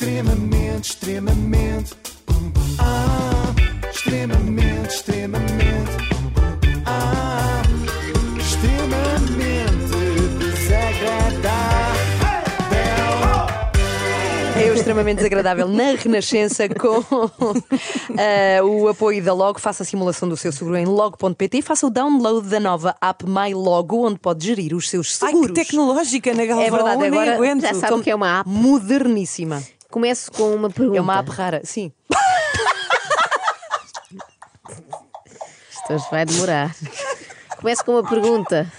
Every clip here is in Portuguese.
Extremamente, extremamente. Ah, extremamente, extremamente. Ah, extremamente desagradável. É o extremamente desagradável na Renascença com eh, o apoio da Logo. Faça a simulação do seu seguro em logo.pt e faça o download da nova app My Logo, onde pode gerir os seus Ai, seguros. que tecnológica na Galvão. É verdade, agora. Já sabe o que é uma app. Moderníssima. Começo com uma pergunta. É uma app rara, sim. Isto hoje vai demorar. Começo com uma pergunta.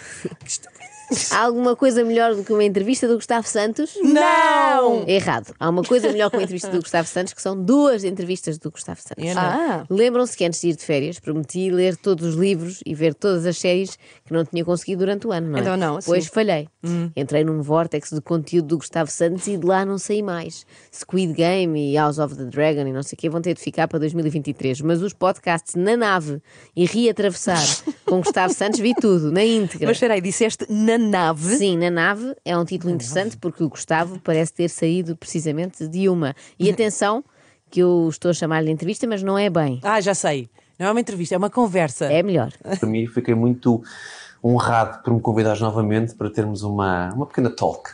Há alguma coisa melhor do que uma entrevista do Gustavo Santos? Não! Errado. Há uma coisa melhor que uma entrevista do Gustavo Santos, que são duas entrevistas do Gustavo Santos. Eu não. Ah, Lembram-se que antes de ir de férias prometi ler todos os livros e ver todas as séries que não tinha conseguido durante o ano, não é? Então não, assim. Pois falhei. Entrei num vórtex de conteúdo do Gustavo Santos e de lá não saí mais. Squid Game e House of the Dragon e não sei o quê vão ter de ficar para 2023. Mas os podcasts na nave e reatravessar com Gustavo Santos vi tudo, na íntegra. mas espera aí, disseste na nave. Sim, na nave é um título interessante porque o Gustavo parece ter saído precisamente de uma. E atenção, que eu estou a chamar-lhe de entrevista, mas não é bem. Ah, já sei. Não é uma entrevista, é uma conversa. É melhor. Para mim, fiquei muito honrado por me convidares novamente para termos uma, uma pequena talk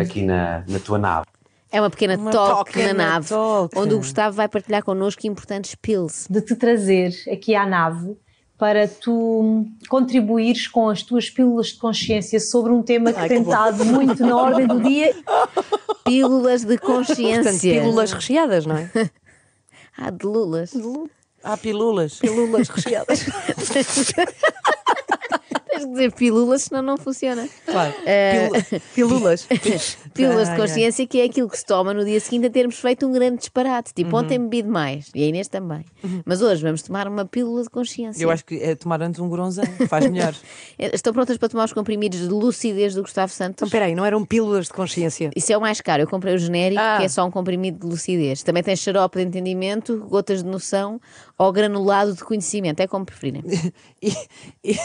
aqui na, na tua nave. É uma pequena Uma talk na nave, talk. onde o Gustavo vai partilhar connosco importantes pills. de te trazer aqui à nave para tu contribuires com as tuas pílulas de consciência sobre um tema que Ai, tem estado muito na ordem do dia. Pílulas de consciência. Portanto, pílulas recheadas, não é? Ah, de lulas. Há pilulas. Pílulas recheadas. Tens de dizer pílulas, senão não funciona. Claro. Eh, Pílulas. Pílulas de consciência, que é aquilo que se toma no dia seguinte a termos feito um grande disparate. Tipo, ontem bebi demais. E a Inês também. Mas hoje vamos tomar uma pílula de consciência. Eu acho que é tomar antes um bronzão. Faz melhor. Eh, Estão prontas para tomar os comprimidos de lucidez do Gustavo Santos? Então, espera aí, não eram pílulas de consciência? Isso é o mais caro. Eu comprei o genérico, Ah. que é só um comprimido de lucidez. Também tem xarope de entendimento, gotas de noção ou granulado de conhecimento. É como preferirem. E, e,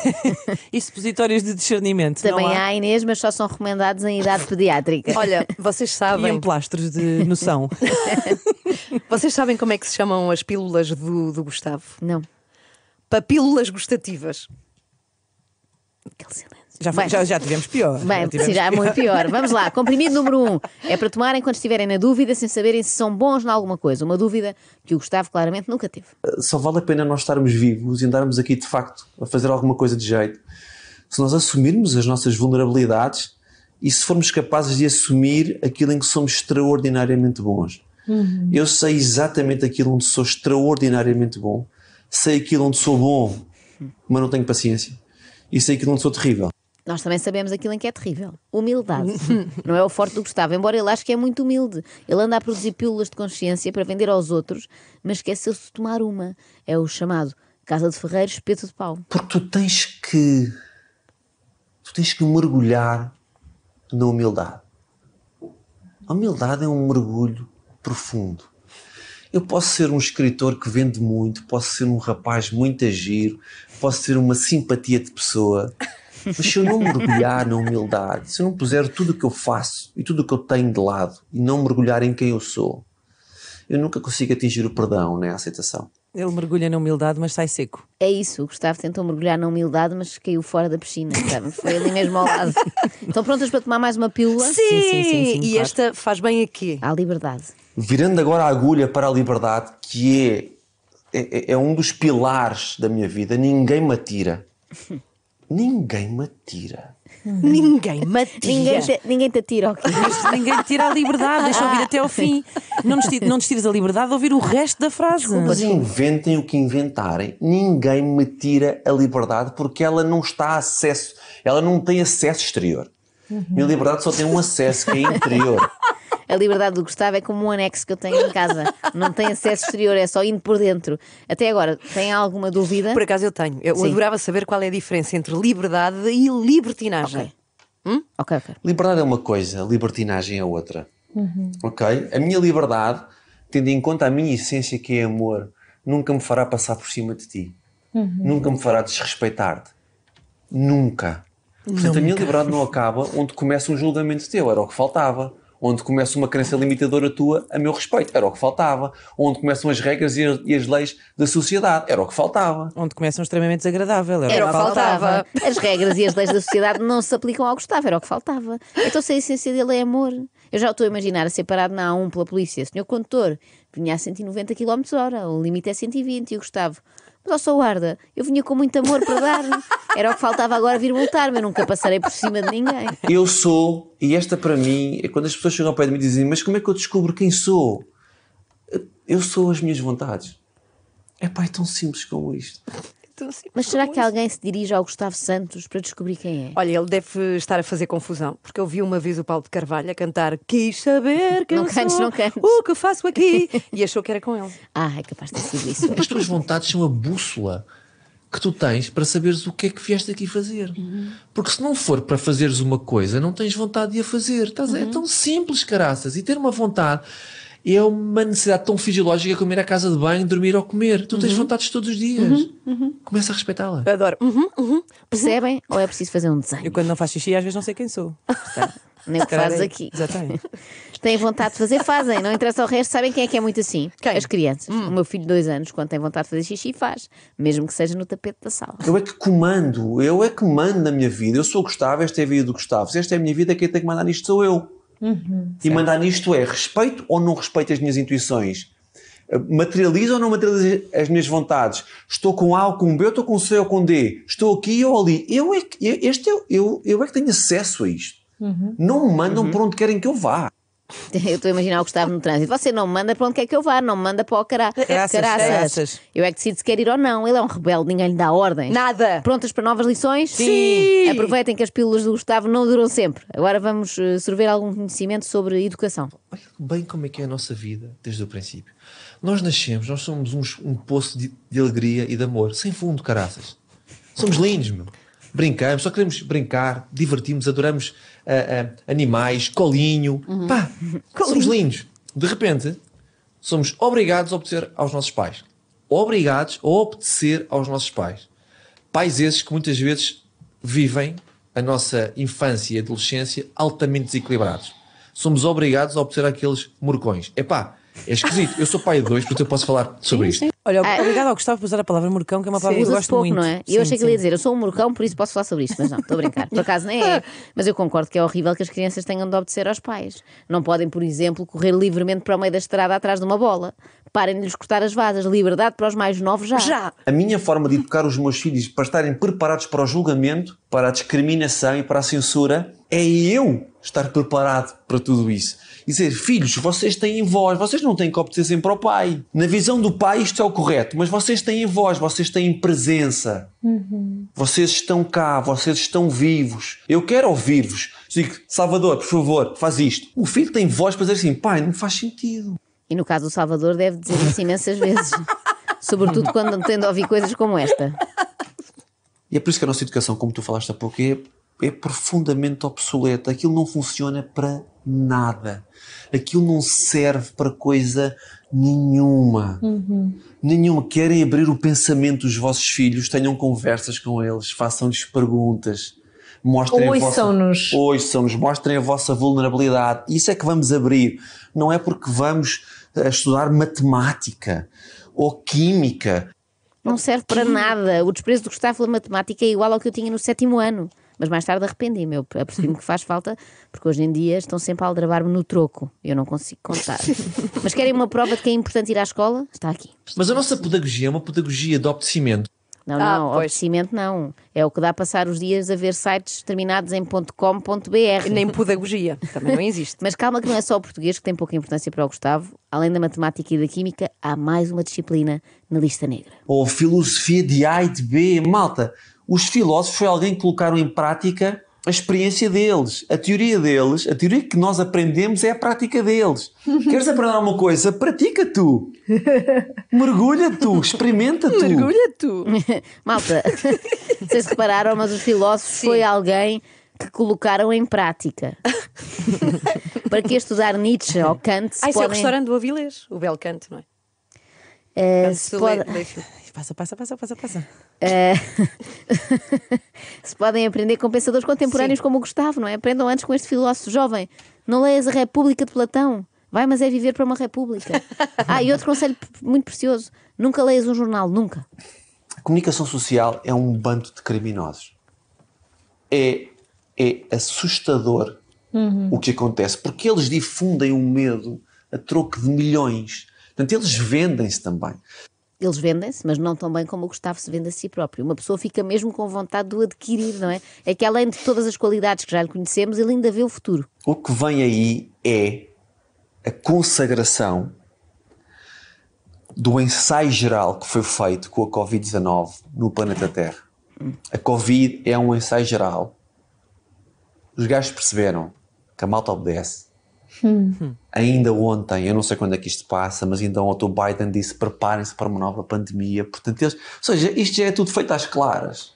e supositórios de discernimento. Também não há, Inês, mas só são recomendados em idade pediátrica. Olha, vocês E sabem, emplastros de noção. vocês sabem como é que se chamam as pílulas do, do Gustavo? Não. Papílulas gustativas. Já, foi- Bem. já, já tivemos pior. Bem, tivemos sim, já é muito pior. Vamos lá. Comprimido número um. É para tomarem quando estiverem na dúvida, sem saberem se são bons em alguma coisa. Uma dúvida que o Gustavo claramente nunca teve. Só vale a pena nós estarmos vivos e andarmos aqui de facto a fazer alguma coisa de jeito se nós assumirmos as nossas vulnerabilidades e se formos capazes de assumir aquilo em que somos extraordinariamente bons. Eu sei exatamente aquilo onde sou extraordinariamente bom, sei aquilo onde sou bom, mas não tenho paciência, e sei aquilo onde sou terrível. Nós também sabemos aquilo em que é terrível. Humildade. Não é o forte do Gustavo, embora ele ache que é muito humilde. Ele anda a produzir pílulas de consciência para vender aos outros, mas esqueceu-se de tomar uma. É o chamado Casa de Ferreiros Espeto de Pau. Porque tu tens que. Tu tens que mergulhar na humildade. A humildade é um mergulho profundo. Eu posso ser um escritor que vende muito, posso ser um rapaz muito agiro, posso ser uma simpatia de pessoa, mas se eu não mergulhar na humildade, se eu não puser tudo o que eu faço e tudo o que eu tenho de lado e não mergulhar em quem eu sou, eu nunca consigo atingir o perdão nem a aceitação. Ele mergulha na humildade, mas sai seco. É isso, o Gustavo tentou mergulhar na humildade, mas caiu fora da piscina. sabe? Foi ali mesmo ao lado. Estão prontas para tomar mais uma pílula? Sim, sim, sim, sim, e claro. esta faz bem a quê? À liberdade. virando agora a agulha para a liberdade, que é, é, é um dos pilares da minha vida, ninguém me atira. Ninguém me atira. Ninguém matia. Ninguém te, ninguém te atira ao ninguém te tira a liberdade, deixa ouvir até ao fim. Não nos, não nos tires a liberdade de ouvir o resto da frase. Mas inventem o que inventarem, ninguém me tira a liberdade porque ela não está a acesso, ela não tem acesso exterior. Minha liberdade só tem um acesso que é interior. A liberdade do Gustavo é como um anexo que eu tenho em casa. Não tem acesso exterior, é só indo por dentro. Até agora, tem alguma dúvida? Por acaso eu tenho. Eu Sim. adorava saber qual é a diferença entre liberdade e libertinagem. Ok, ok. Liberdade é uma coisa, libertinagem é outra. Ok? A minha liberdade, tendo em conta a minha essência que é amor, nunca me fará passar por cima de ti. Nunca me fará desrespeitar-te. Nunca. Portanto, a minha liberdade não acaba onde começa um julgamento teu, era o que faltava. Onde começa uma crença limitadora tua a meu respeito. Era o que faltava. Onde começam as regras e as, e as leis da sociedade. Era o que faltava. Onde começam extremamente desagradável. Era, Era o que faltava. faltava. As regras e as leis da sociedade não se aplicam ao Gustavo, era o que faltava. Então se a essência dele é amor. Eu já estou a imaginar a ser parado na A1 pela polícia. Senhor condutor, vinha a 190 km hora, o limite é 120 e o Gustavo. Mas ó sou guarda, eu vinha com muito amor para dar. Era o que faltava agora vir multar-me, eu nunca passarei por cima de ninguém. Eu sou, e esta para mim, é quando as pessoas chegam ao pé de mim e dizem: Mas como é que eu descubro quem sou? Eu sou as minhas vontades. É pá, é tão simples como isto. Então, assim, Mas será que alguém se dirige ao Gustavo Santos para descobrir quem é? Olha, ele deve estar a fazer confusão, porque eu vi uma vez o Paulo de Carvalho a cantar Quis saber quem Não eu cantes, sou, não cantes. o que faço aqui e achou que era com ele. Ah, é capaz de ter sido isso. As tuas vontades são a bússola que tu tens para saberes o que é que vieste aqui fazer. Porque se não for para fazeres uma coisa, não tens vontade de a fazer. Estás a- É tão simples, caraças. E ter uma vontade é uma necessidade tão fisiológica como ir à casa de banho, dormir ou comer. Tu tens vontades todos os dias. Começa a respeitá-la. Eu adoro. Uhum, uhum. Percebem? Ou é preciso fazer um desenho? Eu quando não faço xixi às vezes não sei quem sou. Nem o que fazes aqui. Exatamente. Têm vontade de fazer, fazem. Não interessa o resto. Sabem quem é que é muito assim? Quem? As crianças. O meu filho de dois anos, quando tem vontade de fazer xixi, faz. Mesmo que seja no tapete da sala. Eu é que comando, eu é que mando na minha vida. Eu sou o Gustavo, esta é a vida do Gustavo. Se esta é a minha vida, quem tem que mandar nisto sou eu. E mandar nisto é respeito ou não respeito as minhas intuições? Uh, Materializo ou não materializo as minhas vontades? Estou com A ou com B, ou estou com C ou com D? Estou aqui ou ali? Eu é que, eu- este é, eu, eu é que tenho acesso a isto. Não me mandam por onde querem que eu vá. Eu estou a imaginar o Gustavo no trânsito. Você não me manda para onde quer que eu vá, não me manda para o cará. Caraças, caraças. Eu é que decido se quer ir ou não. Ele é um rebelde, ninguém lhe dá ordens. Nada. Prontas para novas lições? Sim. Aproveitem que as pílulas do Gustavo não duram sempre. Agora vamos eh, sorver algum conhecimento sobre educação. Olha bem como é que é a nossa vida desde o princípio. Nós nascemos, nós somos uns- um poço de, de alegria e de amor, sem fundo, caraças. Somos lindos, meu. Brincamos, só queremos brincar, divertimos, adoramos ah, ah, animais, colinho. Pá, somos lindos. De repente, somos obrigados a obedecer aos nossos pais. Obrigados a obedecer aos nossos pais. Pais esses que muitas vezes vivem a nossa infância e adolescência altamente desequilibrados. Somos obrigados a obedecer àqueles morcões. Epá, é esquisito. Eu sou pai de dois, portanto eu posso falar sobre isto. Olha, Ah, obrigado ao Gustavo por usar a palavra morcão, que é uma palavra que eu Usa-se gosto pouco, muito. não é? E Sim, eu achei que ele sim. ia dizer, eu sou um morcão, por isso posso falar sobre isto. Mas não, estou a brincar. Por acaso nem é. Mas eu concordo que é horrível que as crianças tenham de obedecer aos pais. Não podem, por exemplo, correr livremente para o meio da estrada atrás de uma bola. Parem de lhes cortar as vasas. Liberdade para os mais novos já. Já. A minha forma de educar os meus filhos para estarem preparados para o julgamento, para a discriminação e para a censura, é eu estar preparado para tudo isso. E dizer, filhos, vocês têm voz, vocês não têm que obedecer sempre ao pai. Na visão do pai isto é o correto, mas vocês têm voz, vocês têm presença. Vocês estão cá, vocês estão vivos. Eu quero ouvir-vos. Digo, Salvador, por favor, faz isto. O filho tem voz para dizer assim, pai, não faz sentido. E no caso do Salvador deve dizer isso imensas vezes. Sobretudo quando tem de ouvir coisas como esta. E é por isso que a nossa educação, como tu falaste há pouco, é, é profundamente obsoleta. Aquilo não funciona para nada. Aquilo não serve para coisa nenhuma. Nenhuma. Querem abrir o pensamento dos vossos filhos, tenham conversas com eles, façam-lhes perguntas. Mostrem a vossa... Ouçam-nos. Ouçam-nos, mostrem a vossa vulnerabilidade. Isso é que vamos abrir. Não é porque vamos eh, estudar matemática ou química Não serve para nada. O desprezo do Gustavo pela matemática é igual ao que eu tinha no sétimo ano. Mas mais tarde arrependi-me. Eu apercebi-me que faz falta, porque hoje em dia estão sempre a aldrabar-me no troco. Eu não consigo contar. Mas querem uma prova de que é importante ir à escola? Está aqui. Mas a nossa pedagogia é uma pedagogia de obedecimento. Não, Ah, não, pois. obedecimento não. É o que dá a passar os dias a ver sites terminados em .com.br. Nem pedagogia. Também não existe. Mas calma que não é só o português que tem pouca importância para o Gustavo. Além da matemática e da química, há mais uma disciplina na lista negra. ou filosofia de A e de B. Malta, os filósofos foi alguém que colocaram em prática a experiência deles, a teoria deles, a teoria que nós aprendemos é a prática deles. Queres aprender alguma coisa? Pratica tu. Mergulha tu, experimenta tu. Mergulha tu. Malta, vocês repararam, mas os filósofos foi alguém que colocaram em prática. Para que estudar Nietzsche ou Kant se Ah, isso é o podem... restaurante do Avilés, o Belcanto, não é? Canto se pode- Passa, passa, passa, passa, passa. Se podem aprender com pensadores contemporâneos como o Gustavo, não é? Aprendam antes com este filósofo jovem. Não leias a República de Platão. Vai, mas é viver para uma república. Ah, e outro conselho muito precioso: nunca leias um jornal, nunca. A comunicação social é um bando de criminosos. É, é assustador o que acontece, porque eles difundem o medo a troco de milhões. Portanto, eles vendem-se também. Eles vendem-se, mas não tão bem como o Gustavo se vende a si próprio. Uma pessoa fica mesmo com vontade de o adquirir, não é? É que além de todas as qualidades que já lhe conhecemos, ele ainda vê o futuro. O que vem aí é a consagração do ensaio geral que foi feito com a Covid-19 no planeta Terra. A Covid é um ensaio geral. Os gajos perceberam que a malta obedece. Ainda ontem, eu não sei quando é que isto passa, mas ainda ontem o Biden disse preparem-se para uma nova pandemia. Portanto, eles, ou seja, isto já é tudo feito às claras.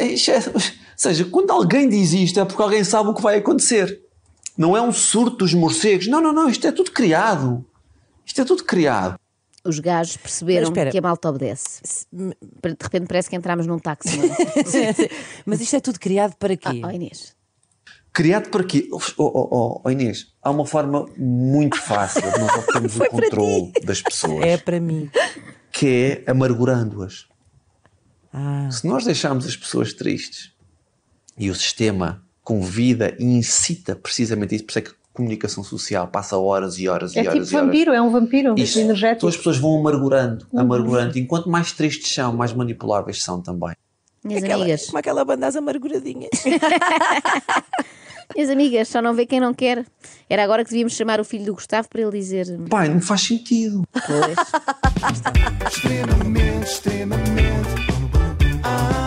Isto é- ou seja, quando alguém diz isto é porque alguém sabe o que vai acontecer. Não é um surto dos morcegos. Não, não, não. Isto é tudo criado. Isto é tudo criado. Os gajos perceberam que a malta obedece. De repente parece que entramos num táxi. é? Mas isto é tudo criado para quê? Ah, oh, Inês. Criado por quê? Oh, oh, oh, oh, Inês, há uma forma muito fácil de nós obtermos o controle das pessoas, É para mim. que é amargurando-as. Ah. Se nós deixarmos as pessoas tristes e o sistema convida e incita precisamente isso, por isso é que a comunicação social passa horas e horas e É horas tipo e horas. vampiro, é um vampiro Isso. energético. Então as pessoas vão amargurando, amargurando. E quanto mais tristes são, mais manipuláveis são também. Minhas Aquela- amigas, Como aquela banda as amarguradinhas. minhas amigas, só não vê quem não quer. Era agora que devíamos chamar o filho do Gustavo para ele dizer. Pai, não faz sentido. Pois. extremamente, extremamente. Ah,